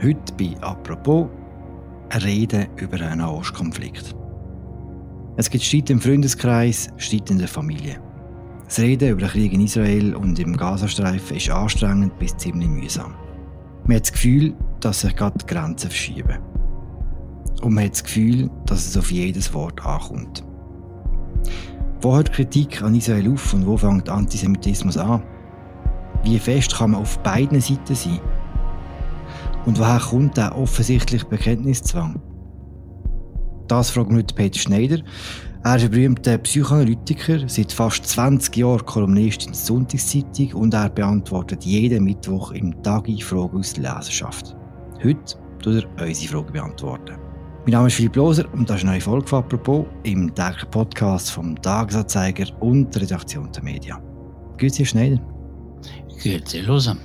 Heute bei «Apropos» eine Rede über einen Nahostkonflikt. Es gibt Streit im Freundeskreis, Streit in der Familie. Das Reden über den Krieg in Israel und im Gazastreifen ist anstrengend bis ziemlich mühsam. Man hat das Gefühl, dass sich gerade die Grenzen verschieben. Und man hat das Gefühl, dass es auf jedes Wort ankommt. Wo hört Kritik an Israel auf und wo fängt Antisemitismus an? Wie fest kann man auf beiden Seiten sein? Und woher kommt der offensichtliche Bekenntniszwang? Das fragt mich Peter Schneider. Er ist ein berühmter Psychoanalytiker, seit fast 20 Jahren Kolumnist in der Sonntagszeitung und er beantwortet jeden Mittwoch im Tagi Fragen aus der Leserschaft. Heute tut er unsere Fragen beantworten. Mein Name ist Philipp Loser und das ist eine neue Folge von «Apropos» im täglichen Podcast vom Tagesanzeiger und der Redaktion der Medien. Grüezi, Schneider. Grüezi, Loser.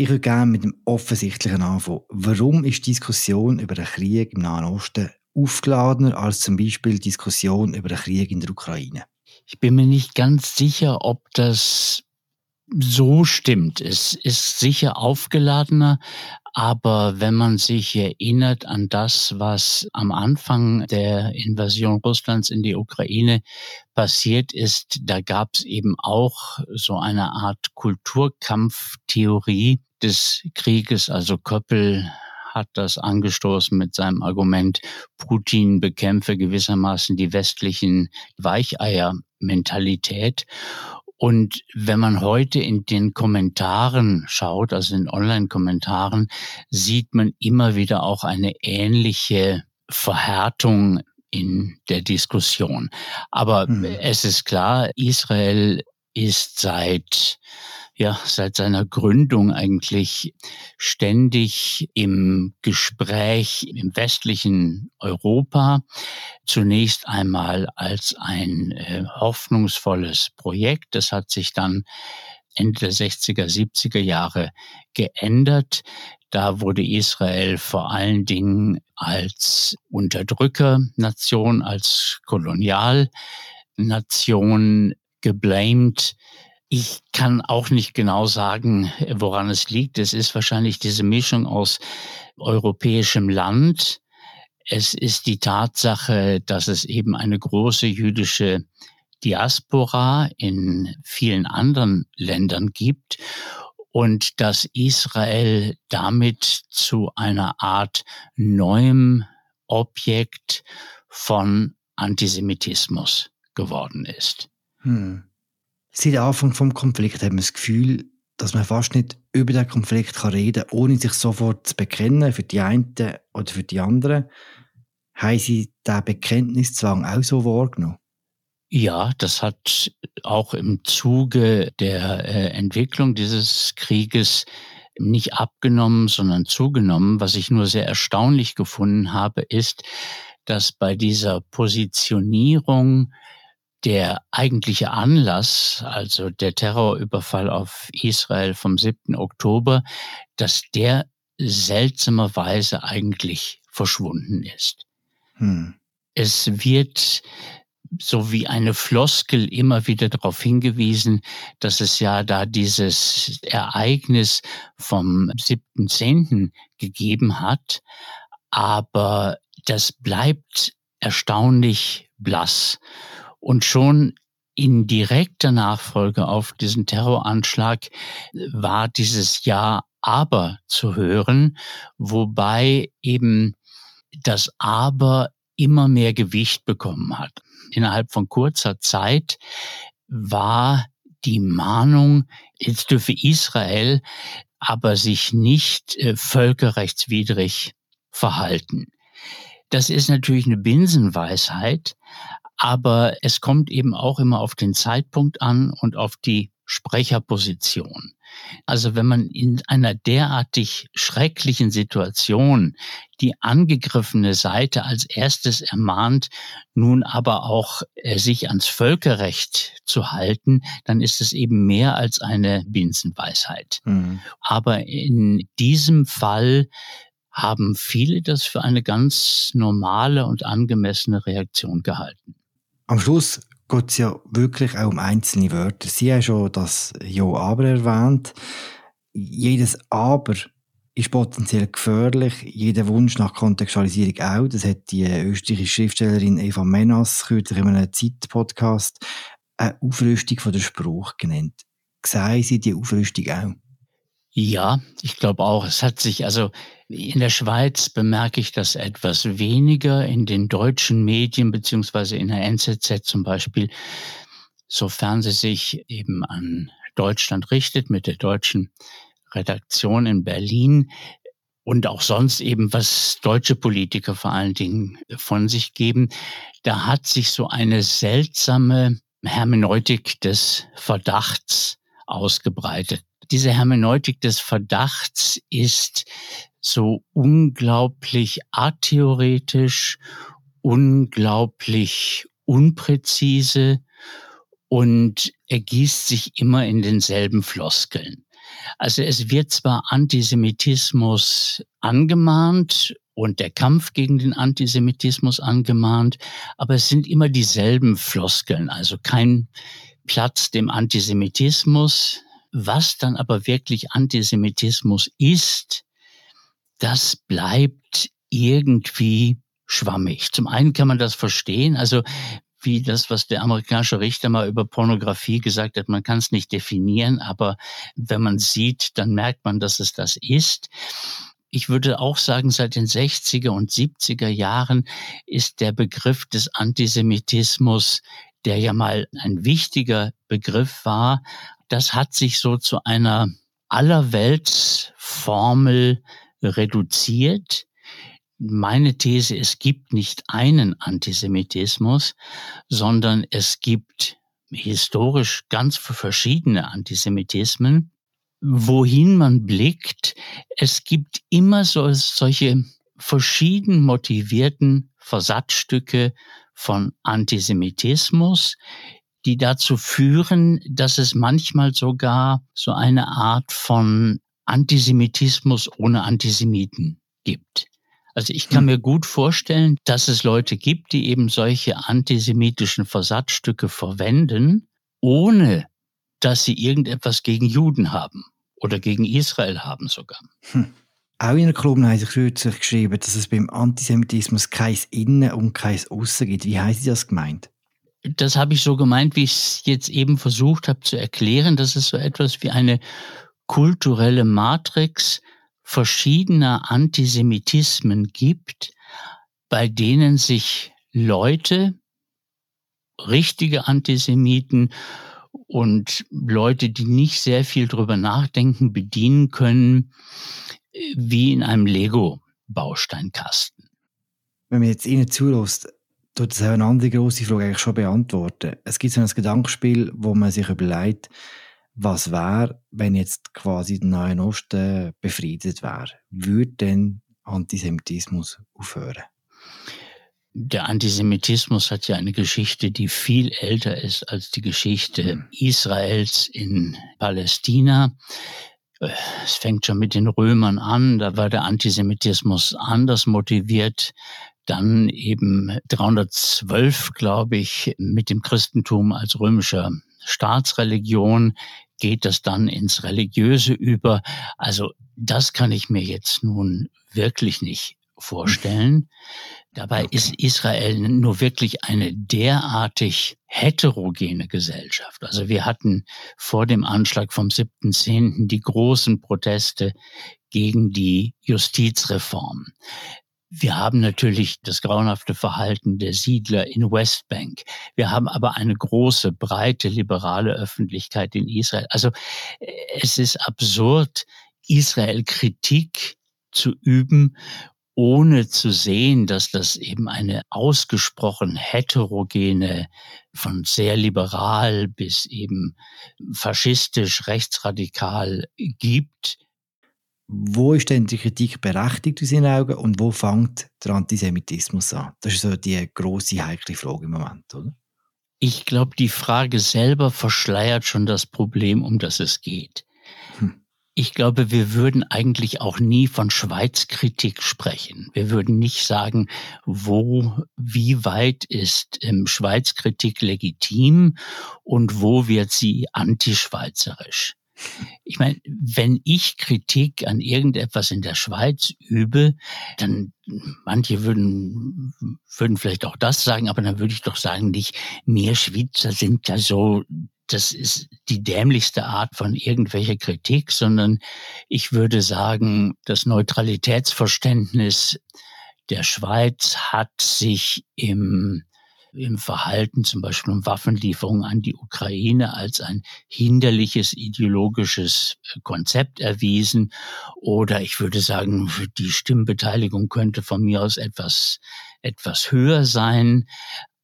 Ich würde gerne mit dem Offensichtlichen anfangen. Warum ist Diskussion über den Krieg im Nahen Osten aufgeladener als zum Beispiel Diskussion über den Krieg in der Ukraine? Ich bin mir nicht ganz sicher, ob das so stimmt. Es ist sicher aufgeladener, aber wenn man sich erinnert an das, was am Anfang der Invasion Russlands in die Ukraine passiert ist, da gab es eben auch so eine Art Kulturkampftheorie des Krieges. Also Köppel hat das angestoßen mit seinem Argument, Putin bekämpfe gewissermaßen die westlichen Weicheier-Mentalität. Und wenn man heute in den Kommentaren schaut, also in Online-Kommentaren, sieht man immer wieder auch eine ähnliche Verhärtung in der Diskussion. Aber hm. es ist klar, Israel ist seit ja, seit seiner Gründung eigentlich ständig im Gespräch im westlichen Europa. Zunächst einmal als ein äh, hoffnungsvolles Projekt. Das hat sich dann Ende der 60er, 70er Jahre geändert. Da wurde Israel vor allen Dingen als Unterdrückernation, als Kolonialnation geblamed. Ich kann auch nicht genau sagen, woran es liegt. Es ist wahrscheinlich diese Mischung aus europäischem Land. Es ist die Tatsache, dass es eben eine große jüdische Diaspora in vielen anderen Ländern gibt und dass Israel damit zu einer Art neuem Objekt von Antisemitismus geworden ist. Hm. Seit Anfang des Konflikts haben wir das Gefühl, dass man fast nicht über den Konflikt reden kann, ohne sich sofort zu bekennen für die einen oder für die anderen. Haben Sie diesen Bekenntniszwang auch so wahrgenommen? Ja, das hat auch im Zuge der äh, Entwicklung dieses Krieges nicht abgenommen, sondern zugenommen. Was ich nur sehr erstaunlich gefunden habe, ist, dass bei dieser Positionierung der eigentliche Anlass, also der Terrorüberfall auf Israel vom 7. Oktober, dass der seltsamerweise eigentlich verschwunden ist. Hm. Es wird so wie eine Floskel immer wieder darauf hingewiesen, dass es ja da dieses Ereignis vom 7.10. gegeben hat. Aber das bleibt erstaunlich blass. Und schon in direkter Nachfolge auf diesen Terroranschlag war dieses Ja aber zu hören, wobei eben das Aber immer mehr Gewicht bekommen hat. Innerhalb von kurzer Zeit war die Mahnung, jetzt dürfe Israel aber sich nicht äh, völkerrechtswidrig verhalten. Das ist natürlich eine Binsenweisheit, aber es kommt eben auch immer auf den Zeitpunkt an und auf die Sprecherposition. Also wenn man in einer derartig schrecklichen Situation die angegriffene Seite als erstes ermahnt, nun aber auch äh, sich ans Völkerrecht zu halten, dann ist es eben mehr als eine Binsenweisheit. Mhm. Aber in diesem Fall haben viele das für eine ganz normale und angemessene Reaktion gehalten. Am Schluss geht es ja wirklich auch um einzelne Wörter. Sie haben schon das Ja, aber erwähnt. Jedes Aber ist potenziell gefährlich. Jeder Wunsch nach Kontextualisierung auch. Das hat die österreichische Schriftstellerin Eva Menas kürzlich in einem Zeit-Podcast eine Aufrüstung von der Spruch genannt. Sehen Sie die Aufrüstung auch? Ja, ich glaube auch. Es hat sich, also in der Schweiz bemerke ich das etwas weniger in den deutschen Medien, beziehungsweise in der NZZ zum Beispiel, sofern sie sich eben an Deutschland richtet mit der deutschen Redaktion in Berlin und auch sonst eben, was deutsche Politiker vor allen Dingen von sich geben. Da hat sich so eine seltsame Hermeneutik des Verdachts ausgebreitet. Diese Hermeneutik des Verdachts ist so unglaublich atheoretisch, unglaublich unpräzise und ergießt sich immer in denselben Floskeln. Also es wird zwar Antisemitismus angemahnt und der Kampf gegen den Antisemitismus angemahnt, aber es sind immer dieselben Floskeln, also kein Platz dem Antisemitismus. Was dann aber wirklich Antisemitismus ist, das bleibt irgendwie schwammig. Zum einen kann man das verstehen, also wie das, was der amerikanische Richter mal über Pornografie gesagt hat. Man kann es nicht definieren, aber wenn man sieht, dann merkt man, dass es das ist. Ich würde auch sagen, seit den 60er und 70er Jahren ist der Begriff des Antisemitismus, der ja mal ein wichtiger Begriff war, das hat sich so zu einer Allerweltsformel reduziert meine These, es gibt nicht einen Antisemitismus, sondern es gibt historisch ganz verschiedene Antisemitismen. Wohin man blickt, es gibt immer so, solche verschieden motivierten Versatzstücke von Antisemitismus, die dazu führen, dass es manchmal sogar so eine Art von Antisemitismus ohne Antisemiten gibt. Also ich kann hm. mir gut vorstellen, dass es Leute gibt, die eben solche antisemitischen Versatzstücke verwenden, ohne dass sie irgendetwas gegen Juden haben oder gegen Israel haben sogar. Hm. Auch in der Kolumne haben Sie kürzlich geschrieben, dass es beim Antisemitismus kein Innen und kein Aussen gibt. Wie Sie das gemeint? Das habe ich so gemeint, wie ich es jetzt eben versucht habe zu erklären. Das ist so etwas wie eine kulturelle Matrix, verschiedener Antisemitismen gibt, bei denen sich Leute, richtige Antisemiten und Leute, die nicht sehr viel drüber nachdenken, bedienen können, wie in einem Lego-Bausteinkasten. Wenn man jetzt Ihnen zulässt, tut das eine andere große Frage eigentlich schon beantworten. Es gibt so ein Gedankenspiel, wo man sich überlegt, was wäre, wenn jetzt quasi der Nahe Osten befriedet wäre? Würde denn Antisemitismus aufhören? Der Antisemitismus hat ja eine Geschichte, die viel älter ist als die Geschichte mhm. Israels in Palästina. Es fängt schon mit den Römern an, da war der Antisemitismus anders motiviert. Dann eben 312, glaube ich, mit dem Christentum als römischer Staatsreligion geht das dann ins Religiöse über. Also das kann ich mir jetzt nun wirklich nicht vorstellen. Dabei ist Israel nur wirklich eine derartig heterogene Gesellschaft. Also wir hatten vor dem Anschlag vom 7.10. die großen Proteste gegen die Justizreform. Wir haben natürlich das grauenhafte Verhalten der Siedler in Westbank. Wir haben aber eine große, breite, liberale Öffentlichkeit in Israel. Also äh, es ist absurd, Israel Kritik zu üben, ohne zu sehen, dass das eben eine ausgesprochen heterogene, von sehr liberal bis eben faschistisch, rechtsradikal gibt wo ist denn die Kritik berechtigt aus Ihren Augen und wo fängt der Antisemitismus an? Das ist so die große heikle Frage im Moment, oder? Ich glaube, die Frage selber verschleiert schon das Problem, um das es geht. Hm. Ich glaube, wir würden eigentlich auch nie von Schweizkritik sprechen. Wir würden nicht sagen, wo, wie weit ist ähm, Schweizkritik legitim und wo wird sie antischweizerisch. Ich meine, wenn ich Kritik an irgendetwas in der Schweiz übe, dann manche würden, würden vielleicht auch das sagen, aber dann würde ich doch sagen, nicht, mehr Schweizer sind ja so das ist die dämlichste Art von irgendwelcher Kritik, sondern ich würde sagen, das Neutralitätsverständnis der Schweiz hat sich im im Verhalten zum Beispiel um Waffenlieferungen an die Ukraine als ein hinderliches ideologisches äh, Konzept erwiesen. Oder ich würde sagen, die Stimmbeteiligung könnte von mir aus etwas, etwas höher sein.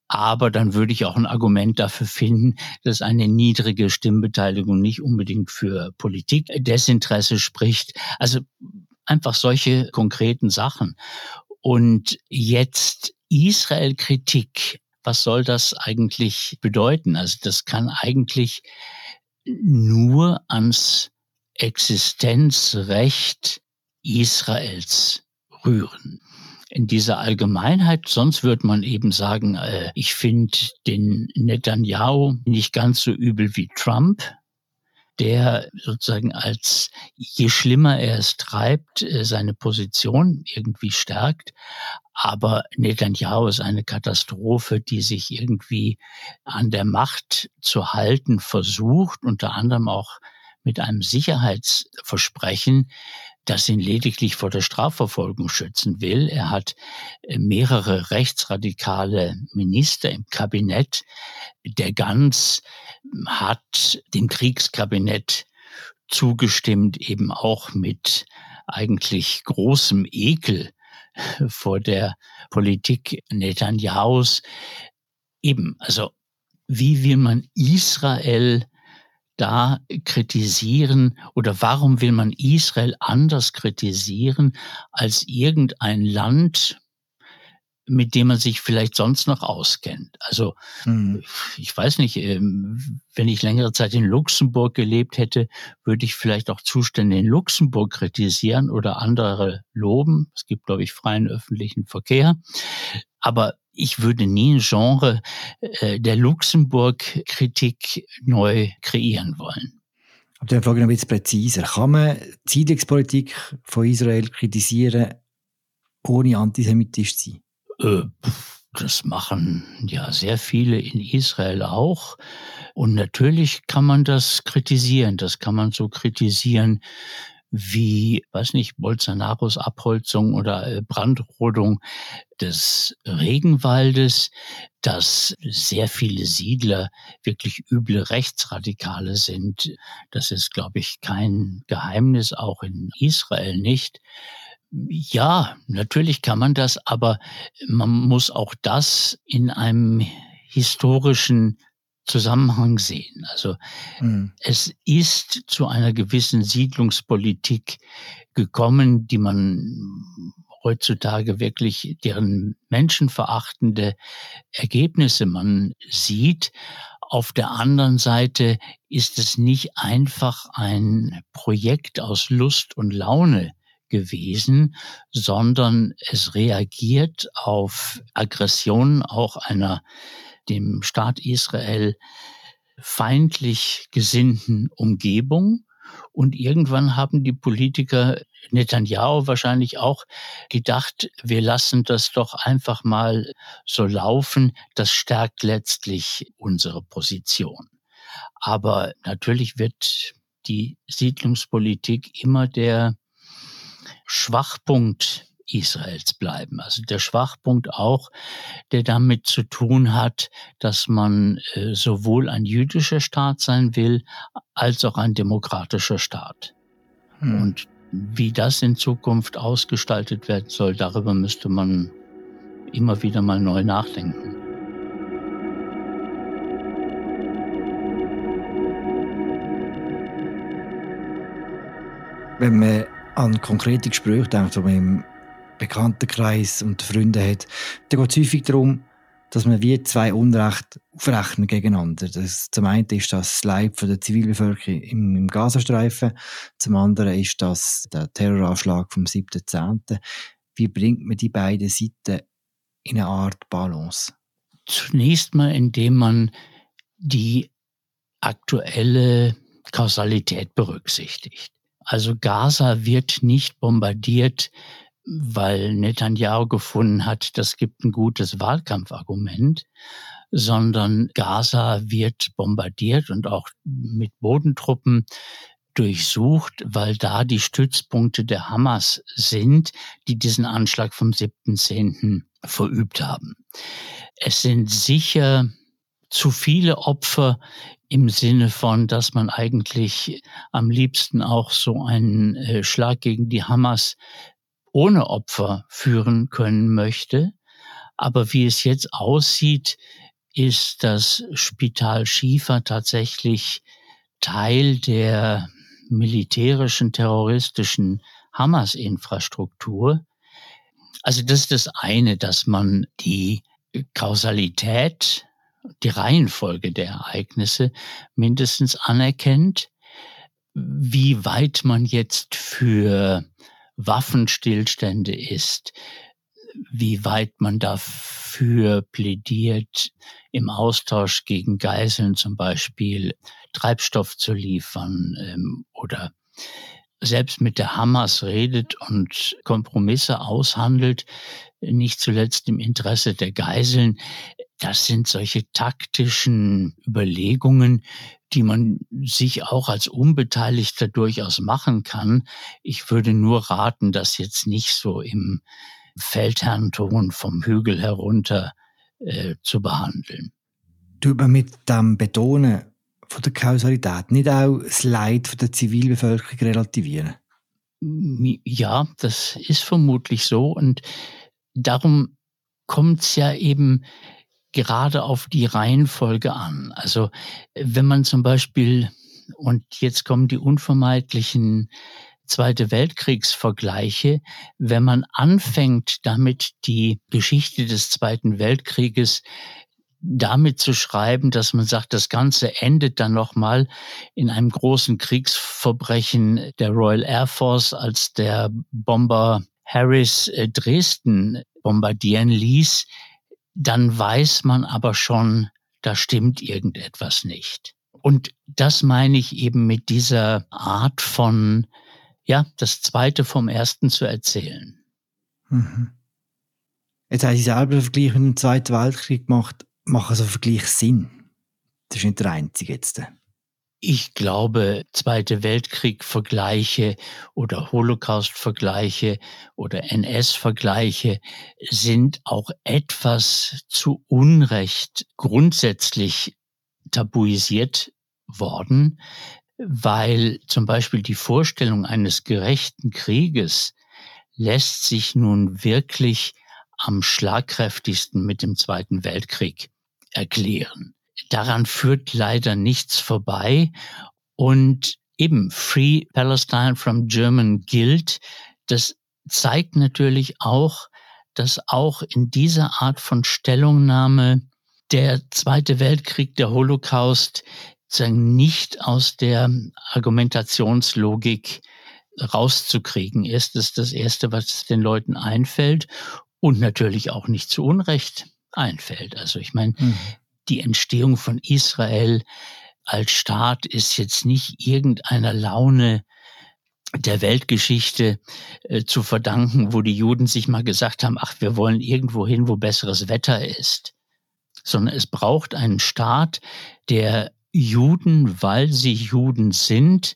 Aber dann würde ich auch ein Argument dafür finden, dass eine niedrige Stimmbeteiligung nicht unbedingt für Politikdesinteresse spricht. Also einfach solche konkreten Sachen. Und jetzt Israel-Kritik was soll das eigentlich bedeuten? Also das kann eigentlich nur ans Existenzrecht Israels rühren. In dieser Allgemeinheit, sonst würde man eben sagen, äh, ich finde den Netanyahu nicht ganz so übel wie Trump, der sozusagen als, je schlimmer er es treibt, äh, seine Position irgendwie stärkt. Aber Netanyahu ist eine Katastrophe, die sich irgendwie an der Macht zu halten versucht, unter anderem auch mit einem Sicherheitsversprechen, das ihn lediglich vor der Strafverfolgung schützen will. Er hat äh, mehrere rechtsradikale Minister im Kabinett. Der Ganz hat dem Kriegskabinett zugestimmt, eben auch mit eigentlich großem Ekel vor der Politik Netanyahus. Eben, also wie will man Israel da kritisieren oder warum will man Israel anders kritisieren als irgendein Land, mit dem man sich vielleicht sonst noch auskennt. Also mhm. ich weiß nicht, ähm, wenn ich längere Zeit in Luxemburg gelebt hätte, würde ich vielleicht auch Zustände in Luxemburg kritisieren oder andere loben. Es gibt, glaube ich, freien öffentlichen Verkehr. Aber ich würde nie ein Genre äh, der Luxemburg-Kritik neu kreieren wollen. Aber dann frage ich noch ein bisschen präziser. Kann man die Siedlungspolitik von Israel kritisieren, ohne antisemitisch zu sein? Äh, das machen ja sehr viele in Israel auch. Und natürlich kann man das kritisieren. Das kann man so kritisieren wie, weiß nicht, Bolsonaros Abholzung oder äh, Brandrodung des Regenwaldes, dass sehr viele Siedler wirklich üble Rechtsradikale sind. Das ist, glaube ich, kein Geheimnis, auch in Israel nicht. Ja, natürlich kann man das, aber man muss auch das in einem historischen Zusammenhang sehen. Also mhm. es ist zu einer gewissen Siedlungspolitik gekommen, die man heutzutage wirklich deren menschenverachtende Ergebnisse man sieht. Auf der anderen Seite ist es nicht einfach ein Projekt aus Lust und Laune gewesen, sondern es reagiert auf Aggressionen auch einer dem Staat Israel feindlich gesinnten Umgebung. Und irgendwann haben die Politiker Netanyahu wahrscheinlich auch gedacht, wir lassen das doch einfach mal so laufen. Das stärkt letztlich unsere Position. Aber natürlich wird die Siedlungspolitik immer der Schwachpunkt Israels bleiben. Also der Schwachpunkt auch, der damit zu tun hat, dass man äh, sowohl ein jüdischer Staat sein will, als auch ein demokratischer Staat. Hm. Und wie das in Zukunft ausgestaltet werden soll, darüber müsste man immer wieder mal neu nachdenken. Wenn man an konkrete Gespräche denkt, so im Bekanntenkreis und Freunde hat, dann geht es häufig darum, dass man wie zwei Unrecht aufrechnen gegeneinander. Das, zum einen ist das Leid von der Zivilbevölkerung im, im Gazastreifen, zum anderen ist das der Terroranschlag vom 7.10. Wie bringt man die beiden Seiten in eine Art Balance? Zunächst mal, indem man die aktuelle Kausalität berücksichtigt. Also Gaza wird nicht bombardiert, weil Netanyahu gefunden hat, das gibt ein gutes Wahlkampfargument, sondern Gaza wird bombardiert und auch mit Bodentruppen durchsucht, weil da die Stützpunkte der Hamas sind, die diesen Anschlag vom 7.10. verübt haben. Es sind sicher zu viele Opfer im Sinne von, dass man eigentlich am liebsten auch so einen äh, Schlag gegen die Hamas ohne Opfer führen können möchte. Aber wie es jetzt aussieht, ist das Spital Schiefer tatsächlich Teil der militärischen, terroristischen Hamas-Infrastruktur. Also das ist das eine, dass man die Kausalität, die Reihenfolge der Ereignisse mindestens anerkennt. Wie weit man jetzt für Waffenstillstände ist, wie weit man dafür plädiert, im Austausch gegen Geiseln zum Beispiel Treibstoff zu liefern ähm, oder selbst mit der Hamas redet und Kompromisse aushandelt, nicht zuletzt im Interesse der Geiseln. Das sind solche taktischen Überlegungen, die man sich auch als Unbeteiligter durchaus machen kann. Ich würde nur raten, das jetzt nicht so im Feldherrnton vom Hügel herunter äh, zu behandeln. Tut man mit dem Betonen von der Kausalität nicht auch das Leid von der Zivilbevölkerung relativieren? Ja, das ist vermutlich so und darum kommt es ja eben gerade auf die Reihenfolge an. Also wenn man zum Beispiel, und jetzt kommen die unvermeidlichen Zweite Weltkriegsvergleiche, wenn man anfängt, damit die Geschichte des Zweiten Weltkrieges damit zu schreiben, dass man sagt, das Ganze endet dann nochmal in einem großen Kriegsverbrechen der Royal Air Force, als der Bomber Harris äh, Dresden bombardieren ließ, dann weiß man aber schon, da stimmt irgendetwas nicht. Und das meine ich eben mit dieser Art von, ja, das Zweite vom Ersten zu erzählen. Mhm. Jetzt haben Sie selber einen Vergleich mit dem Zweiten Weltkrieg gemacht. Machen so Vergleich Sinn? Das ist nicht der einzige jetzt. Ich glaube, Zweite Weltkrieg-Vergleiche oder Holocaust-Vergleiche oder NS-Vergleiche sind auch etwas zu Unrecht grundsätzlich tabuisiert worden, weil zum Beispiel die Vorstellung eines gerechten Krieges lässt sich nun wirklich am schlagkräftigsten mit dem Zweiten Weltkrieg erklären. Daran führt leider nichts vorbei. Und eben Free Palestine from German gilt. Das zeigt natürlich auch, dass auch in dieser Art von Stellungnahme der Zweite Weltkrieg, der Holocaust, nicht aus der Argumentationslogik rauszukriegen ist. Das ist das Erste, was den Leuten einfällt und natürlich auch nicht zu Unrecht einfällt. Also ich meine, mhm. Die Entstehung von Israel als Staat ist jetzt nicht irgendeiner Laune der Weltgeschichte äh, zu verdanken, wo die Juden sich mal gesagt haben, ach, wir wollen irgendwo hin, wo besseres Wetter ist, sondern es braucht einen Staat, der Juden, weil sie Juden sind,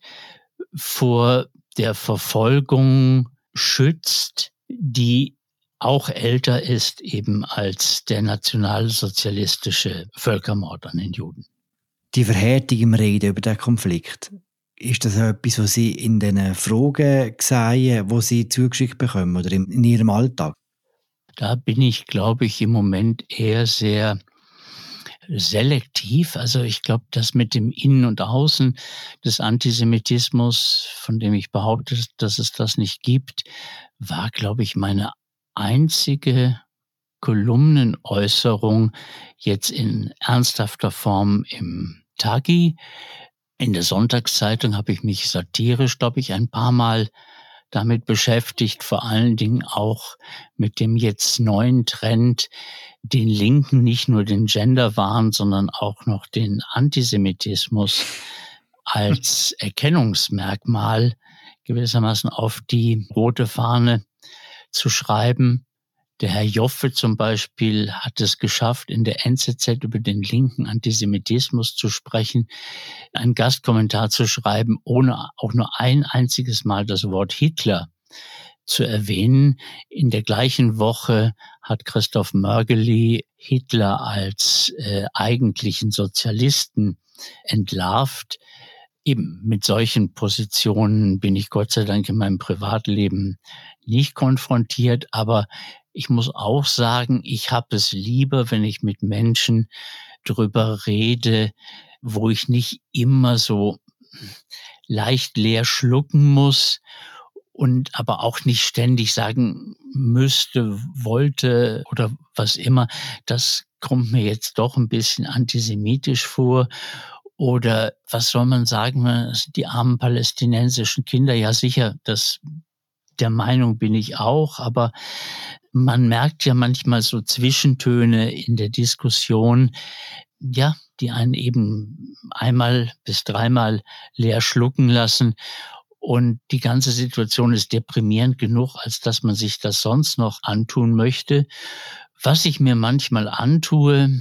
vor der Verfolgung schützt, die auch älter ist eben als der nationalsozialistische Völkermord an den Juden. Die Verhärtung im Reden über den Konflikt, ist das etwas, was Sie in den Fragen sehen, wo Sie zugeschickt bekommen oder in Ihrem Alltag? Da bin ich, glaube ich, im Moment eher sehr selektiv. Also ich glaube, das mit dem Innen und Außen des Antisemitismus, von dem ich behaupte, dass es das nicht gibt, war, glaube ich, meine einzige Kolumnenäußerung jetzt in ernsthafter Form im Tagi. In der Sonntagszeitung habe ich mich satirisch, glaube ich, ein paar Mal damit beschäftigt, vor allen Dingen auch mit dem jetzt neuen Trend, den Linken nicht nur den Genderwahn, sondern auch noch den Antisemitismus als Erkennungsmerkmal gewissermaßen auf die rote Fahne zu schreiben. Der Herr Joffe zum Beispiel hat es geschafft, in der NZZ über den linken Antisemitismus zu sprechen, einen Gastkommentar zu schreiben, ohne auch nur ein einziges Mal das Wort Hitler zu erwähnen. In der gleichen Woche hat Christoph Mörgeli Hitler als äh, eigentlichen Sozialisten entlarvt. Eben mit solchen Positionen bin ich Gott sei Dank in meinem Privatleben nicht konfrontiert, aber ich muss auch sagen, ich habe es lieber, wenn ich mit Menschen drüber rede, wo ich nicht immer so leicht leer schlucken muss und aber auch nicht ständig sagen müsste, wollte oder was immer. Das kommt mir jetzt doch ein bisschen antisemitisch vor. Oder was soll man sagen, die armen palästinensischen Kinder, ja sicher, das der Meinung bin ich auch, aber man merkt ja manchmal so Zwischentöne in der Diskussion, ja, die einen eben einmal bis dreimal leer schlucken lassen. Und die ganze Situation ist deprimierend genug, als dass man sich das sonst noch antun möchte. Was ich mir manchmal antue,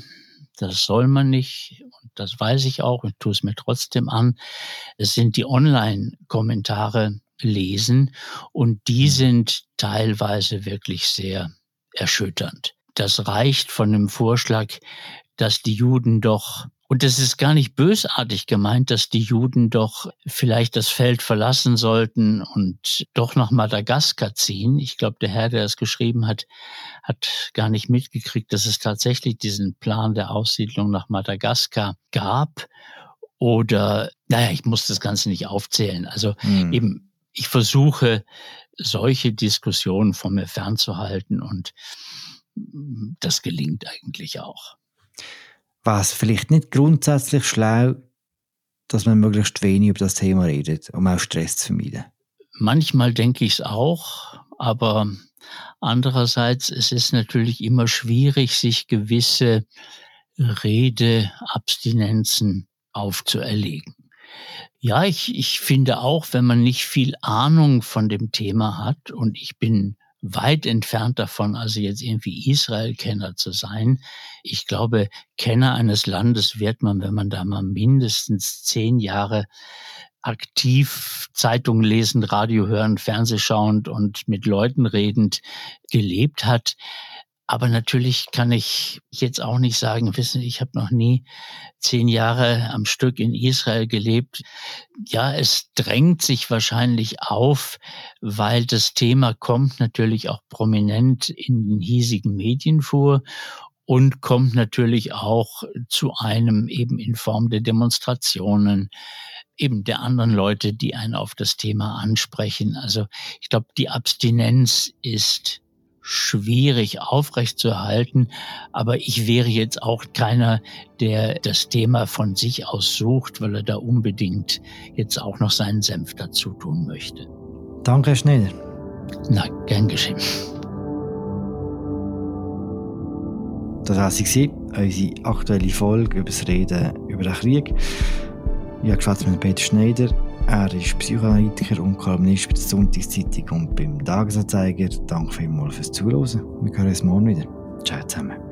das soll man nicht, das weiß ich auch, und tue es mir trotzdem an, es sind die Online-Kommentare lesen und die mhm. sind teilweise wirklich sehr erschütternd. Das reicht von dem Vorschlag, dass die Juden doch, und das ist gar nicht bösartig gemeint, dass die Juden doch vielleicht das Feld verlassen sollten und doch nach Madagaskar ziehen. Ich glaube, der Herr, der das geschrieben hat, hat gar nicht mitgekriegt, dass es tatsächlich diesen Plan der Aussiedlung nach Madagaskar gab. Oder, naja, ich muss das Ganze nicht aufzählen. Also hm. eben ich versuche, solche Diskussionen von mir fernzuhalten und das gelingt eigentlich auch. War es vielleicht nicht grundsätzlich schlau, dass man möglichst wenig über das Thema redet, um auch Stress zu vermeiden? Manchmal denke ich es auch, aber andererseits es ist natürlich immer schwierig, sich gewisse Redeabstinenzen aufzuerlegen. Ja, ich, ich finde auch, wenn man nicht viel Ahnung von dem Thema hat, und ich bin weit entfernt davon, also jetzt irgendwie Israel-Kenner zu sein. Ich glaube, Kenner eines Landes wird man, wenn man da mal mindestens zehn Jahre aktiv Zeitungen lesend, Radio hören, Fernsehschauend und mit Leuten redend gelebt hat. Aber natürlich kann ich jetzt auch nicht sagen, wissen, ich habe noch nie zehn Jahre am Stück in Israel gelebt. Ja, es drängt sich wahrscheinlich auf, weil das Thema kommt natürlich auch prominent in den hiesigen Medien vor und kommt natürlich auch zu einem eben in Form der Demonstrationen, eben der anderen Leute, die einen auf das Thema ansprechen. Also ich glaube, die Abstinenz ist schwierig aufrechtzuerhalten. Aber ich wäre jetzt auch keiner, der das Thema von sich aus sucht, weil er da unbedingt jetzt auch noch seinen Senf dazu tun möchte. Danke, Herr Schneider. Na, gern geschehen. Das war sie, unsere aktuelle Folge über das Reden über den Krieg. Ich habe mit Peter Schneider er ist Psychoanalytiker und Kolumnist bei der Sonntagszeitung und beim Tagesanzeiger. Danke vielmals fürs Zuhören. Wir hören uns morgen wieder. Ciao zusammen.